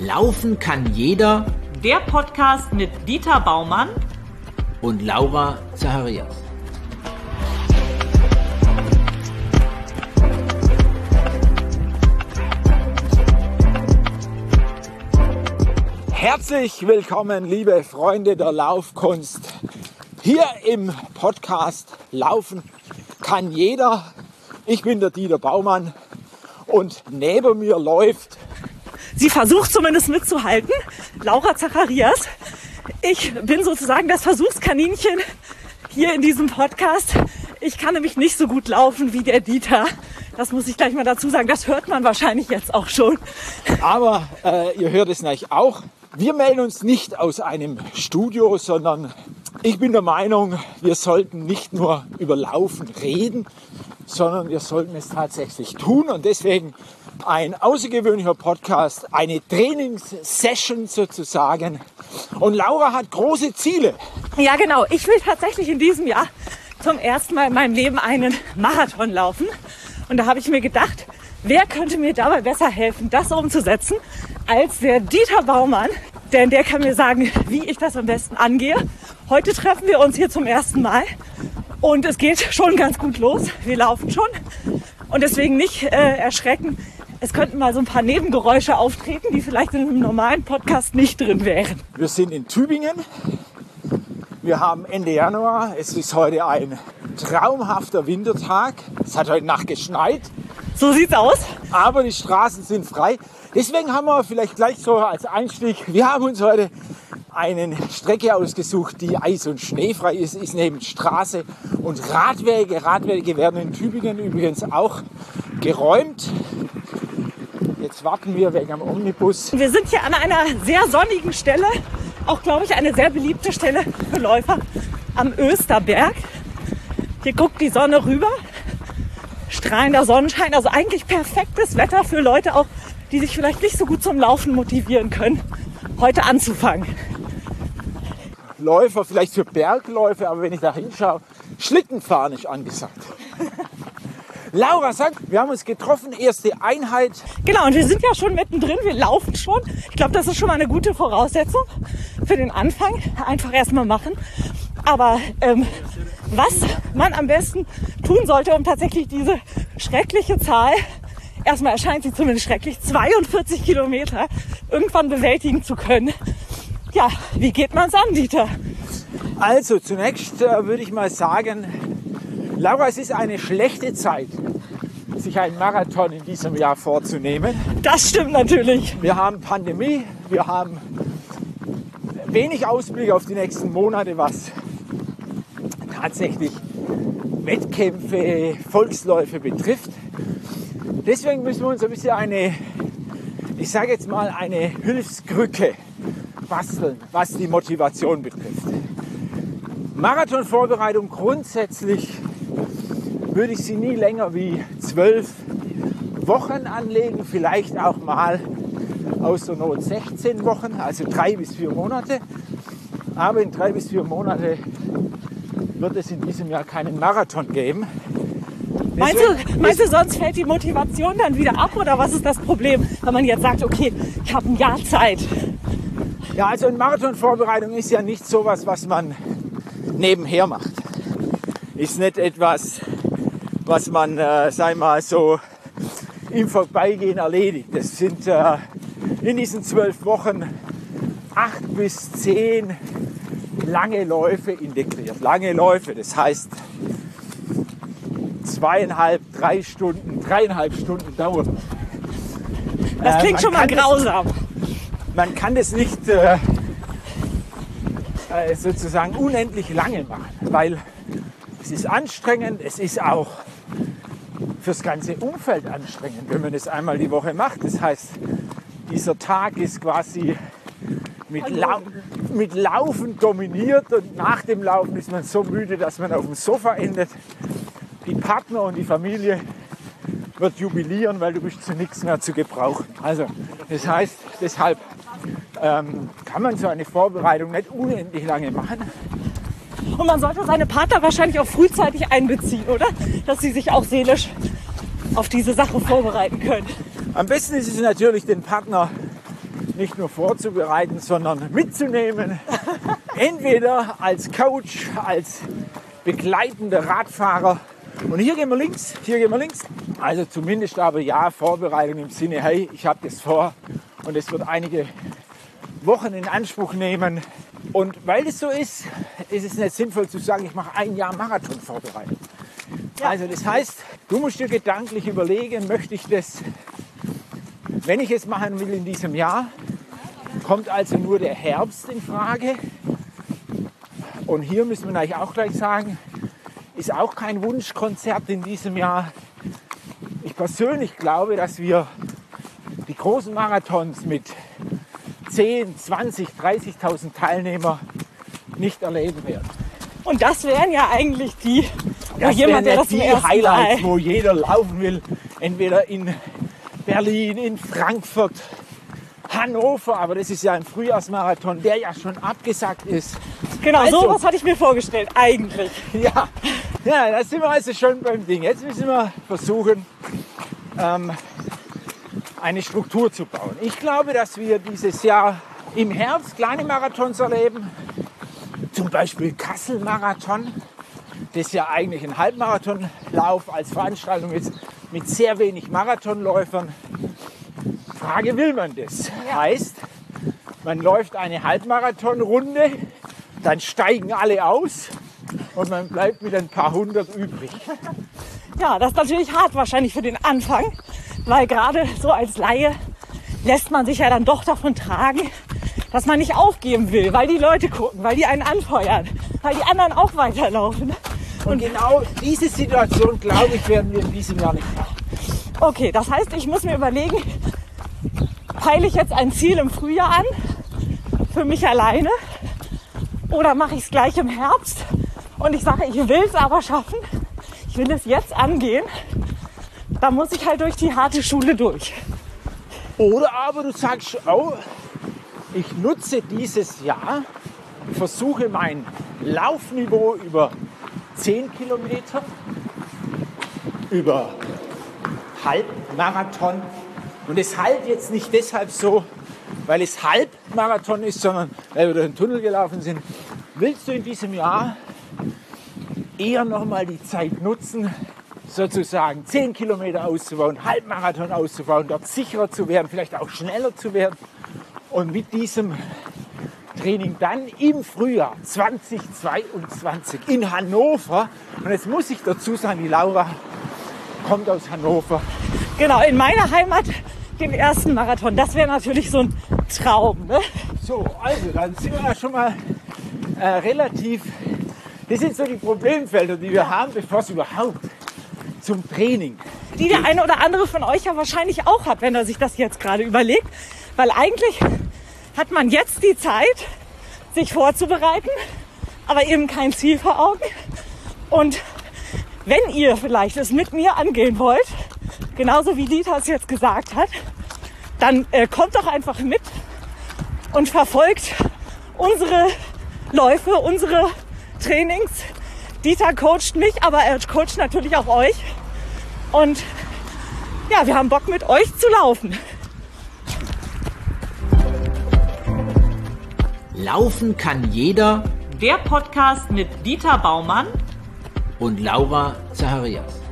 Laufen kann jeder Der Podcast mit Dieter Baumann und Laura Zacharias. Herzlich willkommen, liebe Freunde der Laufkunst. Hier im Podcast Laufen kann jeder. Ich bin der Dieter Baumann und neben mir läuft Sie versucht zumindest mitzuhalten. Laura Zacharias. Ich bin sozusagen das Versuchskaninchen hier in diesem Podcast. Ich kann nämlich nicht so gut laufen wie der Dieter. Das muss ich gleich mal dazu sagen. Das hört man wahrscheinlich jetzt auch schon. Aber äh, ihr hört es natürlich auch. Wir melden uns nicht aus einem Studio, sondern ich bin der Meinung, wir sollten nicht nur über Laufen reden, sondern wir sollten es tatsächlich tun. Und deswegen ein außergewöhnlicher Podcast, eine Trainingssession sozusagen. Und Laura hat große Ziele. Ja, genau. Ich will tatsächlich in diesem Jahr zum ersten Mal in meinem Leben einen Marathon laufen. Und da habe ich mir gedacht, wer könnte mir dabei besser helfen, das umzusetzen, als der Dieter Baumann. Denn der kann mir sagen, wie ich das am besten angehe. Heute treffen wir uns hier zum ersten Mal. Und es geht schon ganz gut los. Wir laufen schon. Und deswegen nicht äh, erschrecken. Es könnten mal so ein paar Nebengeräusche auftreten, die vielleicht in einem normalen Podcast nicht drin wären. Wir sind in Tübingen. Wir haben Ende Januar. Es ist heute ein traumhafter Wintertag. Es hat heute Nacht geschneit, So sieht's aus. aber die Straßen sind frei. Deswegen haben wir vielleicht gleich so als Einstieg, wir haben uns heute eine Strecke ausgesucht, die eis- und schneefrei ist, ist neben Straße und Radwege. Radwege werden in Tübingen übrigens auch geräumt. Jetzt warten wir wegen am Omnibus. Wir sind hier an einer sehr sonnigen Stelle. Auch, glaube ich, eine sehr beliebte Stelle für Läufer am Österberg. Hier guckt die Sonne rüber. Strahlender Sonnenschein. Also eigentlich perfektes Wetter für Leute auch, die sich vielleicht nicht so gut zum Laufen motivieren können, heute anzufangen. Läufer, vielleicht für Bergläufe, aber wenn ich da hinschaue, Schlittenfahren ist angesagt. Laura sagt, wir haben uns getroffen, erste Einheit. Genau, und wir sind ja schon mittendrin, wir laufen schon. Ich glaube, das ist schon mal eine gute Voraussetzung für den Anfang. Einfach erstmal machen. Aber ähm, was man am besten tun sollte, um tatsächlich diese schreckliche Zahl, erstmal erscheint sie zumindest schrecklich, 42 Kilometer irgendwann bewältigen zu können. Ja, wie geht man's an, Dieter? Also zunächst äh, würde ich mal sagen, Laura, es ist eine schlechte Zeit, sich einen Marathon in diesem Jahr vorzunehmen. Das stimmt natürlich. Wir haben Pandemie, wir haben wenig Ausblick auf die nächsten Monate, was tatsächlich Wettkämpfe, Volksläufe betrifft. Deswegen müssen wir uns ein bisschen eine, ich sage jetzt mal, eine Hilfskrücke basteln, was die Motivation betrifft. Marathonvorbereitung grundsätzlich würde ich sie nie länger wie zwölf Wochen anlegen, vielleicht auch mal aus der Not 16 Wochen, also drei bis vier Monate. Aber in drei bis vier Monate wird es in diesem Jahr keinen Marathon geben. Meinst du, meinst du, sonst fällt die Motivation dann wieder ab oder was ist das Problem, wenn man jetzt sagt, okay, ich habe ein Jahr Zeit? Ja, also eine Marathonvorbereitung ist ja nicht sowas, was man nebenher macht. Ist nicht etwas, was man, äh, ich mal, so im Vorbeigehen erledigt. Das sind äh, in diesen zwölf Wochen acht bis zehn lange Läufe integriert. Lange Läufe, das heißt zweieinhalb, drei Stunden, dreieinhalb Stunden dauern. Das Äh, klingt man schon mal kann das- grausam. man kann das nicht äh, äh, sozusagen unendlich lange machen, weil es ist anstrengend, es ist auch fürs ganze Umfeld anstrengend, wenn man das einmal die Woche macht. Das heißt, dieser Tag ist quasi mit, Lau mit Laufen dominiert und nach dem Laufen ist man so müde, dass man auf dem Sofa endet. Die Partner und die Familie wird jubilieren, weil du bist zu nichts mehr zu gebrauchen. Also das heißt, deshalb ähm, kann man so eine Vorbereitung nicht unendlich lange machen. Und man sollte seine Partner wahrscheinlich auch frühzeitig einbeziehen, oder? Dass sie sich auch seelisch auf diese Sache vorbereiten können. Am besten ist es natürlich, den Partner nicht nur vorzubereiten, sondern mitzunehmen. Entweder als Coach, als begleitender Radfahrer. Und hier gehen wir links, hier gehen wir links. Also zumindest aber ja, Vorbereitung im Sinne, hey, ich habe das vor und es wird einige Wochen in Anspruch nehmen. Und weil es so ist, ist es nicht sinnvoll zu sagen, ich mache ein Jahr Marathon vorbereiten. Also das heißt, du musst dir gedanklich überlegen, möchte ich das, wenn ich es machen will in diesem Jahr, kommt also nur der Herbst in Frage. Und hier müssen wir eigentlich auch gleich sagen, ist auch kein Wunschkonzert in diesem Jahr. Ich persönlich glaube, dass wir die großen Marathons mit 10, 20, 30.000 Teilnehmer nicht erleben werden. Und das wären ja eigentlich die, wo Das jemand, der wären das die Highlights, Mal... wo jeder laufen will. Entweder in Berlin, in Frankfurt, Hannover, aber das ist ja ein Frühjahrsmarathon, der ja schon abgesagt ist. Genau, Also- sowas hatte ich mir vorgestellt, eigentlich. Ja, ja, da sind wir also schon beim Ding. Jetzt müssen wir versuchen, ähm, eine Struktur zu bauen. Ich glaube, dass wir dieses Jahr im Herbst kleine Marathons erleben. Zum Beispiel Kassel-Marathon, das ja eigentlich ein Halbmarathonlauf als Veranstaltung ist, mit sehr wenig Marathonläufern. Frage, will man das? Heißt, man läuft eine Halbmarathonrunde, dann steigen alle aus und man bleibt mit ein paar hundert übrig. Ja, das ist natürlich hart wahrscheinlich für den Anfang, weil gerade so als Laie lässt man sich ja dann doch davon tragen, dass man nicht aufgeben will, weil die Leute gucken, weil die einen anfeuern, weil die anderen auch weiterlaufen. Und genau diese Situation, glaube ich, werden wir in diesem Jahr nicht haben. Okay, das heißt, ich muss mir überlegen, peile ich jetzt ein Ziel im Frühjahr an, für mich alleine, oder mache ich es gleich im Herbst und ich sage, ich will es aber schaffen, ich will es jetzt angehen, dann muss ich halt durch die harte Schule durch. Oder aber du sagst, oh, ich nutze dieses Jahr, versuche mein Laufniveau über 10 Kilometer, über Halbmarathon. Und es halt jetzt nicht deshalb so, weil es Halbmarathon ist, sondern weil wir durch den Tunnel gelaufen sind. Willst du in diesem Jahr eher nochmal die Zeit nutzen, sozusagen 10 Kilometer auszubauen, Halbmarathon auszubauen, dort sicherer zu werden, vielleicht auch schneller zu werden und mit diesem Training dann im Frühjahr 2022 in Hannover, und jetzt muss ich dazu sagen, die Laura kommt aus Hannover, Genau, in meiner Heimat den ersten Marathon. Das wäre natürlich so ein Traum. Ne? So, also dann sind wir ja schon mal äh, relativ. Das sind so die Problemfelder, die wir haben, bevor es überhaupt zum Training. Die der eine oder andere von euch ja wahrscheinlich auch hat, wenn er sich das jetzt gerade überlegt. Weil eigentlich hat man jetzt die Zeit, sich vorzubereiten, aber eben kein Ziel vor Augen. Und wenn ihr vielleicht es mit mir angehen wollt, genauso wie Dieter es jetzt gesagt hat, dann äh, kommt doch einfach mit und verfolgt unsere Läufe, unsere Trainings. Dieter coacht mich, aber er coacht natürlich auch euch. Und ja, wir haben Bock mit euch zu laufen. Laufen kann jeder Der Podcast mit Dieter Baumann und Laura Zacharias.